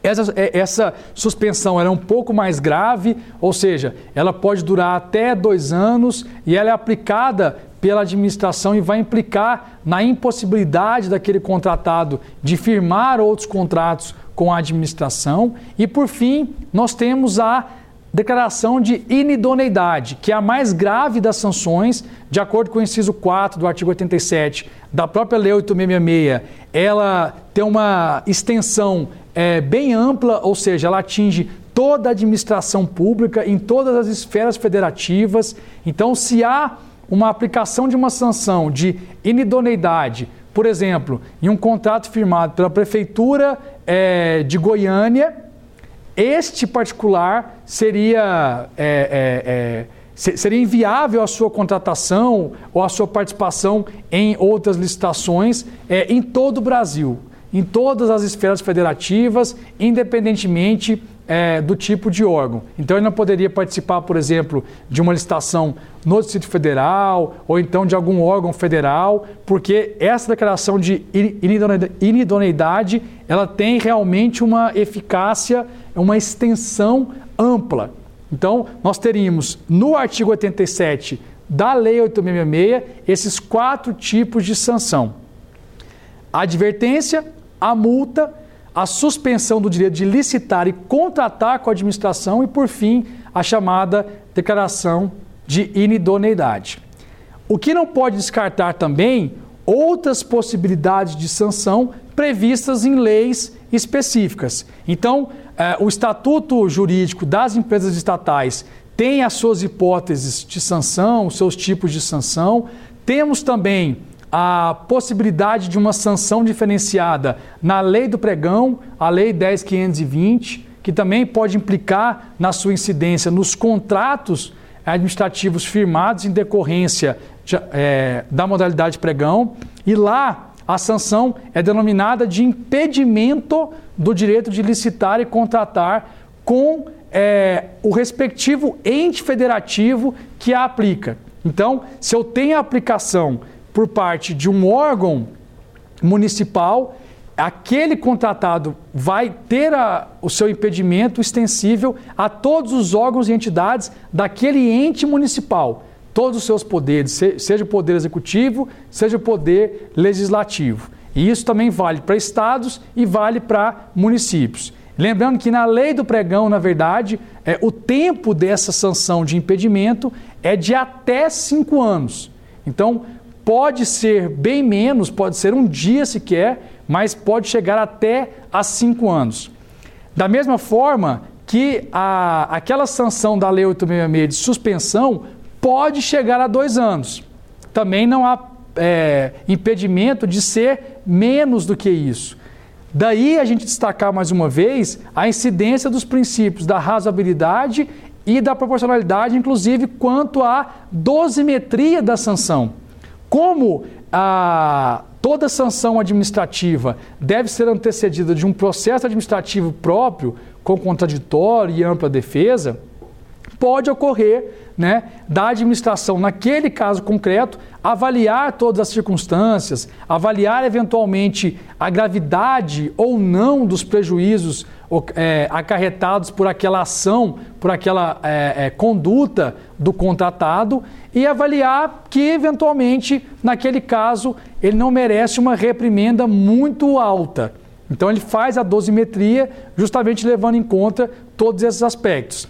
S2: Essa, é, essa suspensão é um pouco mais grave, ou seja, ela pode durar até dois anos e ela é aplicada pela administração e vai implicar na impossibilidade daquele contratado de firmar outros contratos com a administração. E por fim, nós temos a declaração de inidoneidade, que é a mais grave das sanções, de acordo com o inciso 4 do artigo 87 da própria Lei 8666. Ela tem uma extensão é, bem ampla, ou seja, ela atinge toda a administração pública em todas as esferas federativas. Então, se há uma aplicação de uma sanção de inidoneidade, por exemplo, em um contrato firmado pela Prefeitura é, de Goiânia, este particular seria, é, é, é seria inviável a sua contratação ou a sua participação em outras licitações é, em todo o Brasil, em todas as esferas federativas, independentemente é, do tipo de órgão. Então, ele não poderia participar, por exemplo, de uma licitação no Distrito Federal ou então de algum órgão federal, porque essa declaração de inidoneidade ela tem realmente uma eficácia, uma extensão ampla. Então, nós teríamos no artigo 87 da Lei 866 esses quatro tipos de sanção: a advertência, a multa a suspensão do direito de licitar e contratar com a administração e, por fim, a chamada declaração de inidoneidade. O que não pode descartar também outras possibilidades de sanção previstas em leis específicas. Então, o Estatuto Jurídico das Empresas Estatais tem as suas hipóteses de sanção, os seus tipos de sanção. Temos também a possibilidade de uma sanção diferenciada na lei do pregão, a lei 10520, que também pode implicar na sua incidência nos contratos administrativos firmados em decorrência de, é, da modalidade pregão, e lá a sanção é denominada de impedimento do direito de licitar e contratar com é, o respectivo ente federativo que a aplica. Então, se eu tenho a aplicação por parte de um órgão municipal, aquele contratado vai ter a, o seu impedimento extensível a todos os órgãos e entidades daquele ente municipal, todos os seus poderes, seja o poder executivo, seja o poder legislativo. E isso também vale para estados e vale para municípios. Lembrando que na lei do pregão, na verdade, é, o tempo dessa sanção de impedimento é de até cinco anos. Então, pode ser bem menos, pode ser um dia sequer, mas pode chegar até a cinco anos. Da mesma forma que a, aquela sanção da Lei 866 de suspensão pode chegar a dois anos. Também não há é, impedimento de ser menos do que isso. Daí a gente destacar mais uma vez a incidência dos princípios da razoabilidade e da proporcionalidade, inclusive quanto à dosimetria da sanção. Como a, toda sanção administrativa deve ser antecedida de um processo administrativo próprio, com contraditório e ampla defesa, pode ocorrer né, da administração, naquele caso concreto, avaliar todas as circunstâncias, avaliar eventualmente a gravidade ou não dos prejuízos é, acarretados por aquela ação, por aquela é, é, conduta do contratado e avaliar que, eventualmente, naquele caso, ele não merece uma reprimenda muito alta. Então, ele faz a dosimetria justamente levando em conta todos esses aspectos.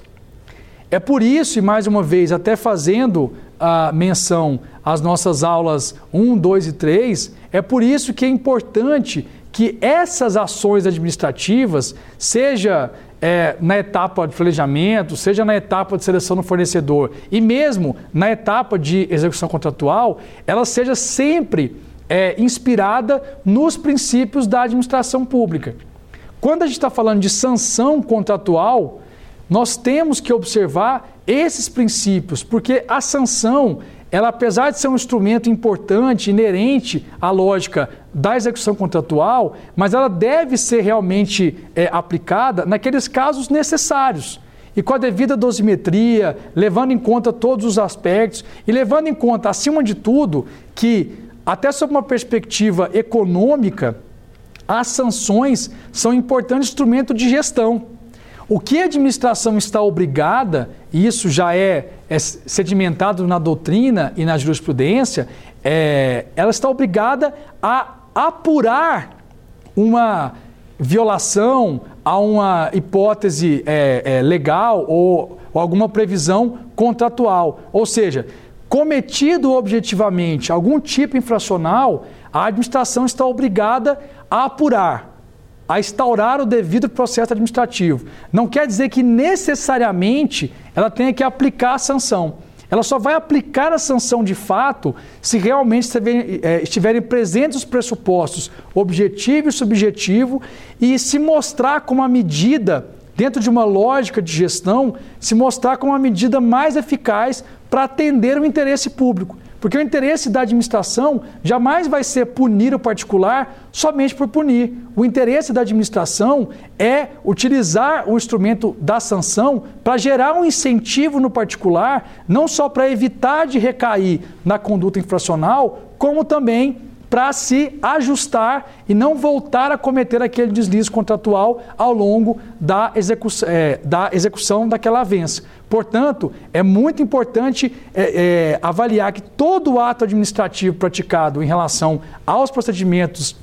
S2: É por isso, e mais uma vez, até fazendo a menção às nossas aulas 1, 2 e 3, é por isso que é importante que essas ações administrativas, seja é, na etapa de planejamento, seja na etapa de seleção do fornecedor e mesmo na etapa de execução contratual, ela seja sempre é, inspirada nos princípios da administração pública. Quando a gente está falando de sanção contratual, nós temos que observar esses princípios, porque a sanção, ela apesar de ser um instrumento importante, inerente à lógica da execução contratual, mas ela deve ser realmente é, aplicada naqueles casos necessários e com a devida dosimetria, levando em conta todos os aspectos e levando em conta, acima de tudo, que até sob uma perspectiva econômica, as sanções são um importante instrumento de gestão. O que a administração está obrigada, e isso já é, é sedimentado na doutrina e na jurisprudência, é, ela está obrigada a apurar uma violação a uma hipótese é, é, legal ou, ou alguma previsão contratual. Ou seja, cometido objetivamente algum tipo infracional, a administração está obrigada a apurar a instaurar o devido processo administrativo. Não quer dizer que necessariamente ela tenha que aplicar a sanção. Ela só vai aplicar a sanção de fato se realmente eh, estiverem presentes os pressupostos objetivo e subjetivo e se mostrar como uma medida, dentro de uma lógica de gestão, se mostrar como uma medida mais eficaz para atender o interesse público. Porque o interesse da administração jamais vai ser punir o particular somente por punir. O interesse da administração é utilizar o instrumento da sanção para gerar um incentivo no particular, não só para evitar de recair na conduta infracional, como também para se ajustar e não voltar a cometer aquele deslize contratual ao longo da, execu é, da execução daquela avença. Portanto, é muito importante é, é, avaliar que todo ato administrativo praticado em relação aos procedimentos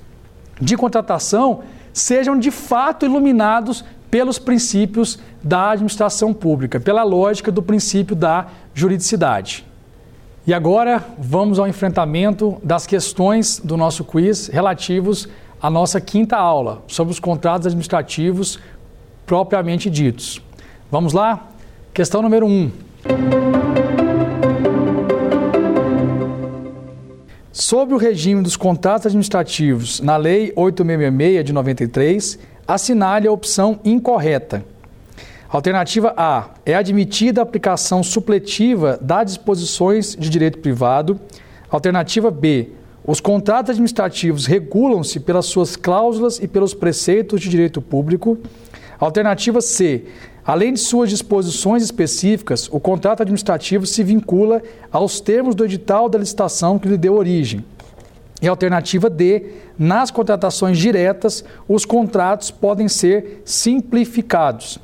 S2: de contratação sejam de fato iluminados pelos princípios da administração pública, pela lógica do princípio da juridicidade. E agora vamos ao enfrentamento das questões do nosso quiz relativos à nossa quinta aula sobre os contratos administrativos propriamente ditos. Vamos lá? Questão número 1. Um. Sobre o regime dos contratos administrativos na Lei 8666 de 93, assinale a opção incorreta. Alternativa A. É admitida a aplicação supletiva das disposições de direito privado. Alternativa B. Os contratos administrativos regulam-se pelas suas cláusulas e pelos preceitos de direito público. Alternativa C. Além de suas disposições específicas, o contrato administrativo se vincula aos termos do edital da licitação que lhe deu origem. E alternativa D, nas contratações diretas, os contratos podem ser simplificados.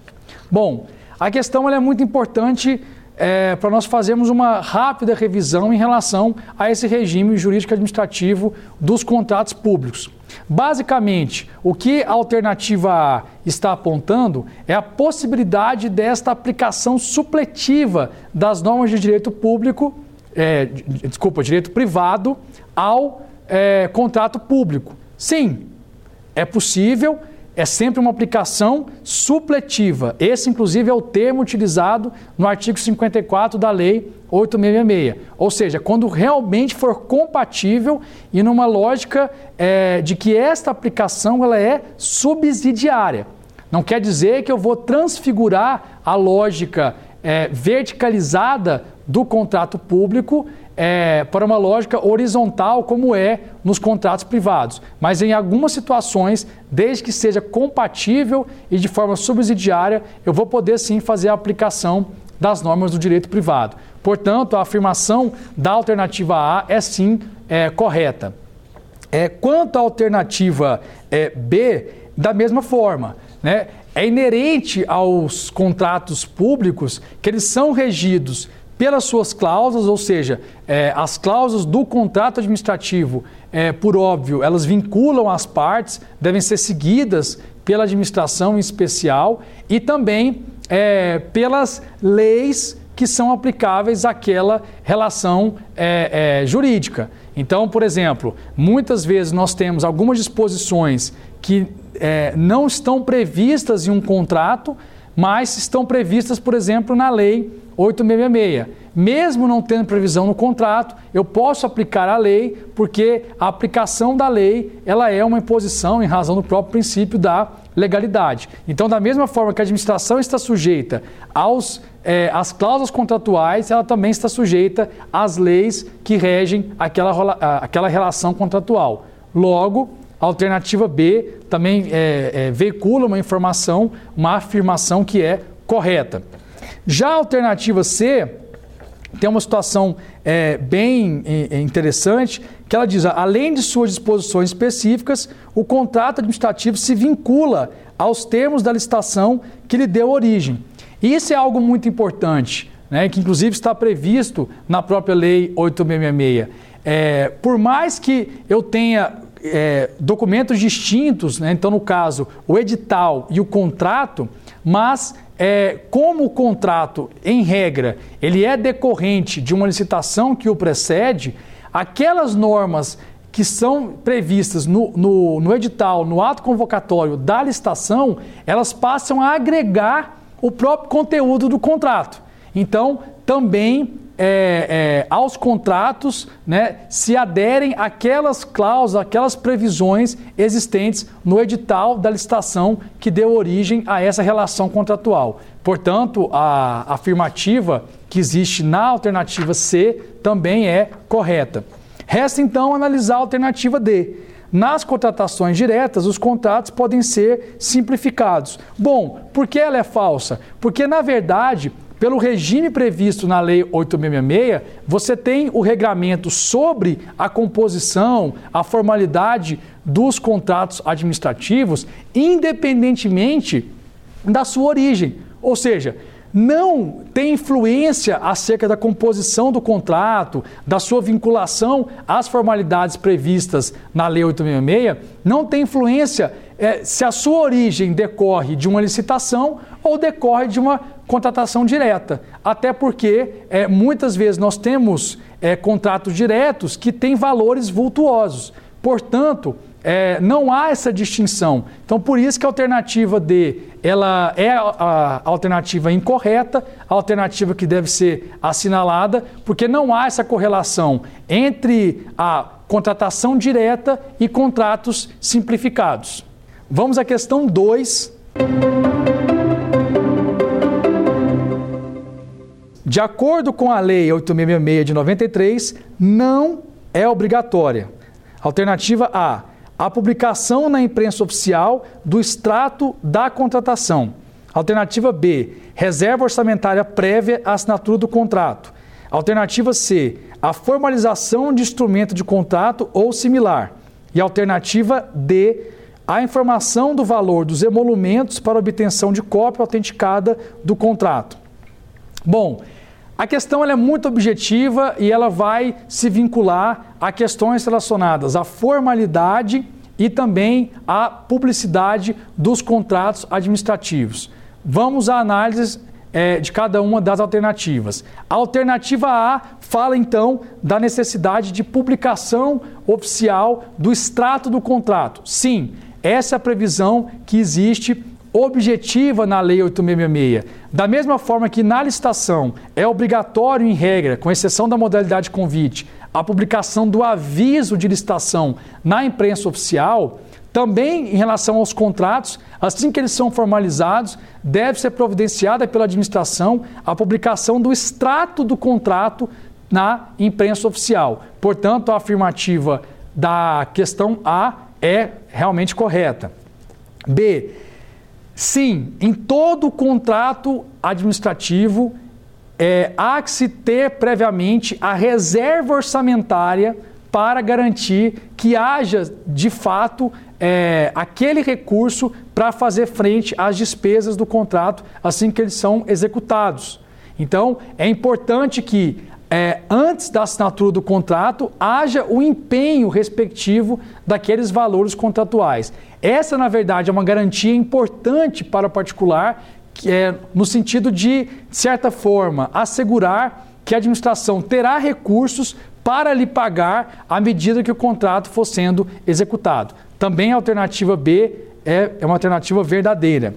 S2: Bom, a questão é muito importante é, para nós fazermos uma rápida revisão em relação a esse regime jurídico administrativo dos contratos públicos. Basicamente, o que a alternativa A está apontando é a possibilidade desta aplicação supletiva das normas de direito público, é, desculpa, direito privado, ao é, contrato público. Sim, é possível é sempre uma aplicação supletiva. Esse, inclusive, é o termo utilizado no artigo 54 da Lei 866. Ou seja, quando realmente for compatível e numa lógica é, de que esta aplicação ela é subsidiária. Não quer dizer que eu vou transfigurar a lógica é, verticalizada do contrato público é, para uma lógica horizontal, como é nos contratos privados. Mas em algumas situações, desde que seja compatível e de forma subsidiária, eu vou poder sim fazer a aplicação das normas do direito privado. Portanto, a afirmação da alternativa A é sim é, correta. É, quanto à alternativa é, B, da mesma forma, né? É inerente aos contratos públicos que eles são regidos pelas suas cláusulas, ou seja, é, as cláusulas do contrato administrativo, é, por óbvio, elas vinculam as partes, devem ser seguidas pela administração em especial e também é, pelas leis que são aplicáveis àquela relação é, é, jurídica. Então, por exemplo, muitas vezes nós temos algumas disposições que é, não estão previstas em um contrato, mas estão previstas, por exemplo, na Lei 8666. Mesmo não tendo previsão no contrato, eu posso aplicar a lei, porque a aplicação da lei ela é uma imposição em razão do próprio princípio da legalidade. Então, da mesma forma que a administração está sujeita aos, é, às cláusulas contratuais, ela também está sujeita às leis que regem aquela, aquela relação contratual. Logo, alternativa B também é, é, veicula uma informação, uma afirmação que é correta. Já a alternativa C tem uma situação é, bem é, interessante, que ela diz, além de suas disposições específicas, o contrato administrativo se vincula aos termos da licitação que lhe deu origem. Isso é algo muito importante, né, que inclusive está previsto na própria Lei 8666. É, por mais que eu tenha é, documentos distintos, né? então, no caso, o edital e o contrato, mas é, como o contrato, em regra, ele é decorrente de uma licitação que o precede, aquelas normas que são previstas no, no, no edital, no ato convocatório da licitação, elas passam a agregar o próprio conteúdo do contrato. Então, também é, é, aos contratos né, se aderem aquelas cláusulas, aquelas previsões existentes no edital da licitação que deu origem a essa relação contratual. Portanto, a afirmativa que existe na alternativa C também é correta. Resta então analisar a alternativa D. Nas contratações diretas, os contratos podem ser simplificados. Bom, por que ela é falsa? Porque, na verdade, pelo regime previsto na Lei 8666, você tem o regramento sobre a composição, a formalidade dos contratos administrativos, independentemente da sua origem. Ou seja, não tem influência acerca da composição do contrato, da sua vinculação às formalidades previstas na Lei 866, não tem influência é, se a sua origem decorre de uma licitação ou decorre de uma contratação direta. Até porque é, muitas vezes nós temos é, contratos diretos que têm valores vultuosos. Portanto, é, não há essa distinção. Então, por isso que a alternativa D ela é a, alternativa incorreta, a alternativa que deve ser assinalada, porque não há essa correlação entre a contratação direta e contratos simplificados. Vamos à questão 2. De acordo com a Lei 8666 de 93, não é obrigatória. Alternativa A: a publicação na imprensa oficial do extrato da contratação. Alternativa B: reserva orçamentária prévia à assinatura do contrato. Alternativa C: a formalização de instrumento de contrato ou similar. E alternativa D: a informação do valor dos emolumentos para obtenção de cópia autenticada do contrato. Bom, a questão é muito objetiva e ela vai se vincular a questões relacionadas à formalidade e também à publicidade dos contratos administrativos. Vamos à análise é, de cada uma das alternativas. A alternativa A fala então da necessidade de publicação oficial do extrato do contrato. Sim, essa é a previsão que existe objetiva na Lei 8666. Da mesma forma que na licitação é obrigatório, em regra, com exceção da modalidade convite, a publicação do aviso de licitação na imprensa oficial, também em relação aos contratos, assim que eles são formalizados, deve ser providenciada pela administração a publicação do extrato do contrato na imprensa oficial. Portanto, a afirmativa da questão A é realmente correta. B. Sim, em todo contrato administrativo é, há que se ter previamente a reserva orçamentária para garantir que haja, de fato, é, aquele recurso para fazer frente às despesas do contrato assim que eles são executados. Então, é importante que é, antes da assinatura do contrato, haja o empenho respectivo daqueles valores contratuais. Essa, na verdade, é uma garantia importante para o particular, que é no sentido de, de certa forma, assegurar que a administração terá recursos para lhe pagar à medida que o contrato for sendo executado. Também a alternativa B é, é uma alternativa verdadeira.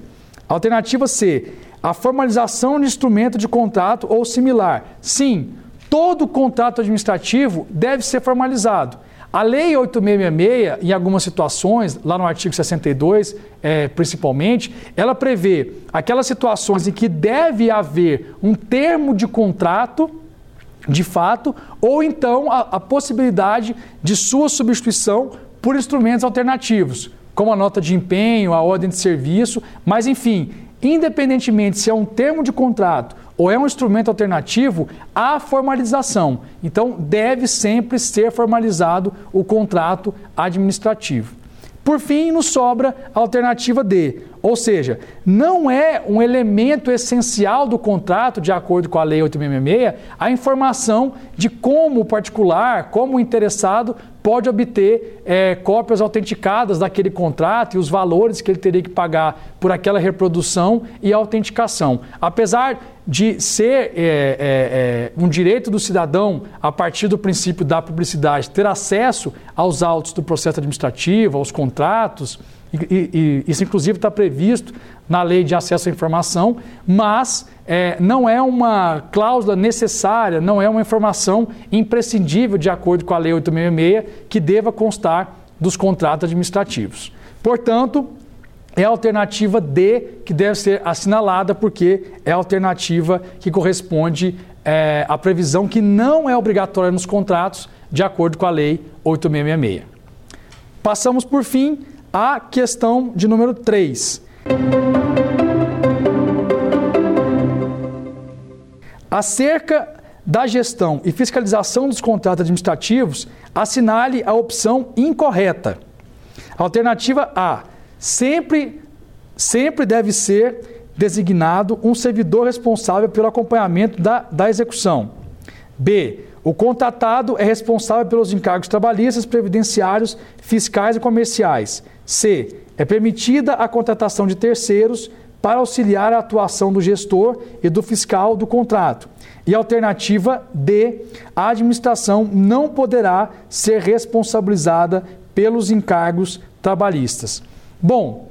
S2: Alternativa C, a formalização de instrumento de contrato ou similar. Sim, todo contrato administrativo deve ser formalizado. A Lei 8666, em algumas situações, lá no artigo 62, é, principalmente, ela prevê aquelas situações em que deve haver um termo de contrato, de fato, ou então a, a possibilidade de sua substituição por instrumentos alternativos, como a nota de empenho, a ordem de serviço, mas enfim, independentemente se é um termo de contrato ou é um instrumento alternativo, há formalização. Então, deve sempre ser formalizado o contrato administrativo. Por fim, nos sobra a alternativa D, ou seja, não é um elemento essencial do contrato, de acordo com a Lei 866, a informação de como o particular, como o interessado pode obter é, cópias autenticadas daquele contrato e os valores que ele teria que pagar por aquela reprodução e autenticação. Apesar de ser é, é, é, um direito do cidadão, a partir do princípio da publicidade, ter acesso aos autos do processo administrativo, aos contratos, e, e, isso inclusive está previsto na lei de acesso à informação, mas é, não é uma cláusula necessária, não é uma informação imprescindível de acordo com a lei 866 que deva constar dos contratos administrativos. Portanto, é a alternativa D que deve ser assinalada, porque é a alternativa que corresponde é, à previsão que não é obrigatória nos contratos, de acordo com a Lei 8666. Passamos, por fim, à questão de número 3. Acerca da gestão e fiscalização dos contratos administrativos, assinale a opção incorreta. Alternativa A. Sempre, sempre deve ser designado um servidor responsável pelo acompanhamento da, da execução. B. O contratado é responsável pelos encargos trabalhistas, previdenciários, fiscais e comerciais. C. É permitida a contratação de terceiros para auxiliar a atuação do gestor e do fiscal do contrato. E alternativa D, a administração não poderá ser responsabilizada pelos encargos trabalhistas. Bom,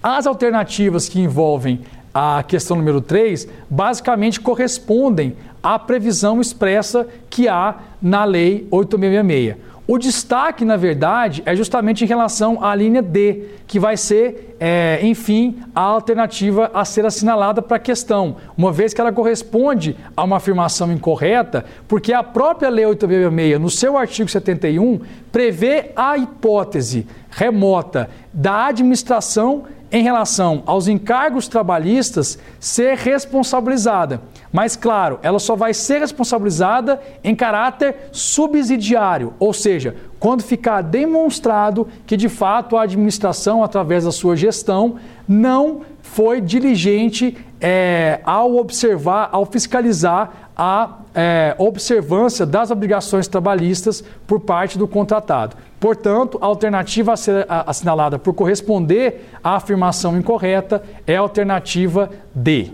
S2: as alternativas que envolvem a questão número 3 basicamente correspondem à previsão expressa que há na Lei 8666. O destaque, na verdade, é justamente em relação à linha D, que vai ser, é, enfim, a alternativa a ser assinalada para a questão, uma vez que ela corresponde a uma afirmação incorreta, porque a própria Lei 866, no seu artigo 71, prevê a hipótese remota da administração em relação aos encargos trabalhistas ser responsabilizada. Mas, claro, ela só vai ser responsabilizada em caráter subsidiário, ou seja, quando ficar demonstrado que de fato a administração, através da sua gestão, não foi diligente é, ao observar, ao fiscalizar a é, observância das obrigações trabalhistas por parte do contratado. Portanto, a alternativa a ser assinalada por corresponder à afirmação incorreta é a alternativa D.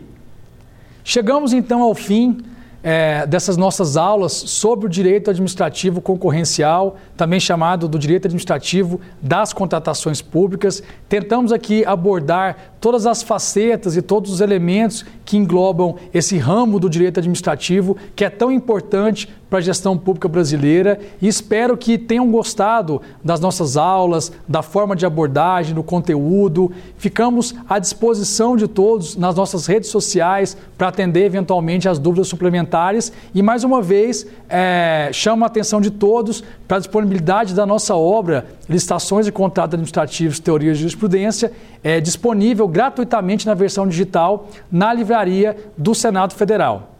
S2: Chegamos então ao fim é, dessas nossas aulas sobre o direito administrativo concorrencial, também chamado do direito administrativo das contratações públicas. Tentamos aqui abordar todas as facetas e todos os elementos que englobam esse ramo do direito administrativo, que é tão importante para a gestão pública brasileira e espero que tenham gostado das nossas aulas, da forma de abordagem, do conteúdo. Ficamos à disposição de todos nas nossas redes sociais para atender eventualmente as dúvidas suplementares e mais uma vez é, chamo a atenção de todos para a disponibilidade da nossa obra Licitações e Contratos Administrativos, Teorias de Jurisprudência, é disponível gratuitamente na versão digital na livraria do Senado Federal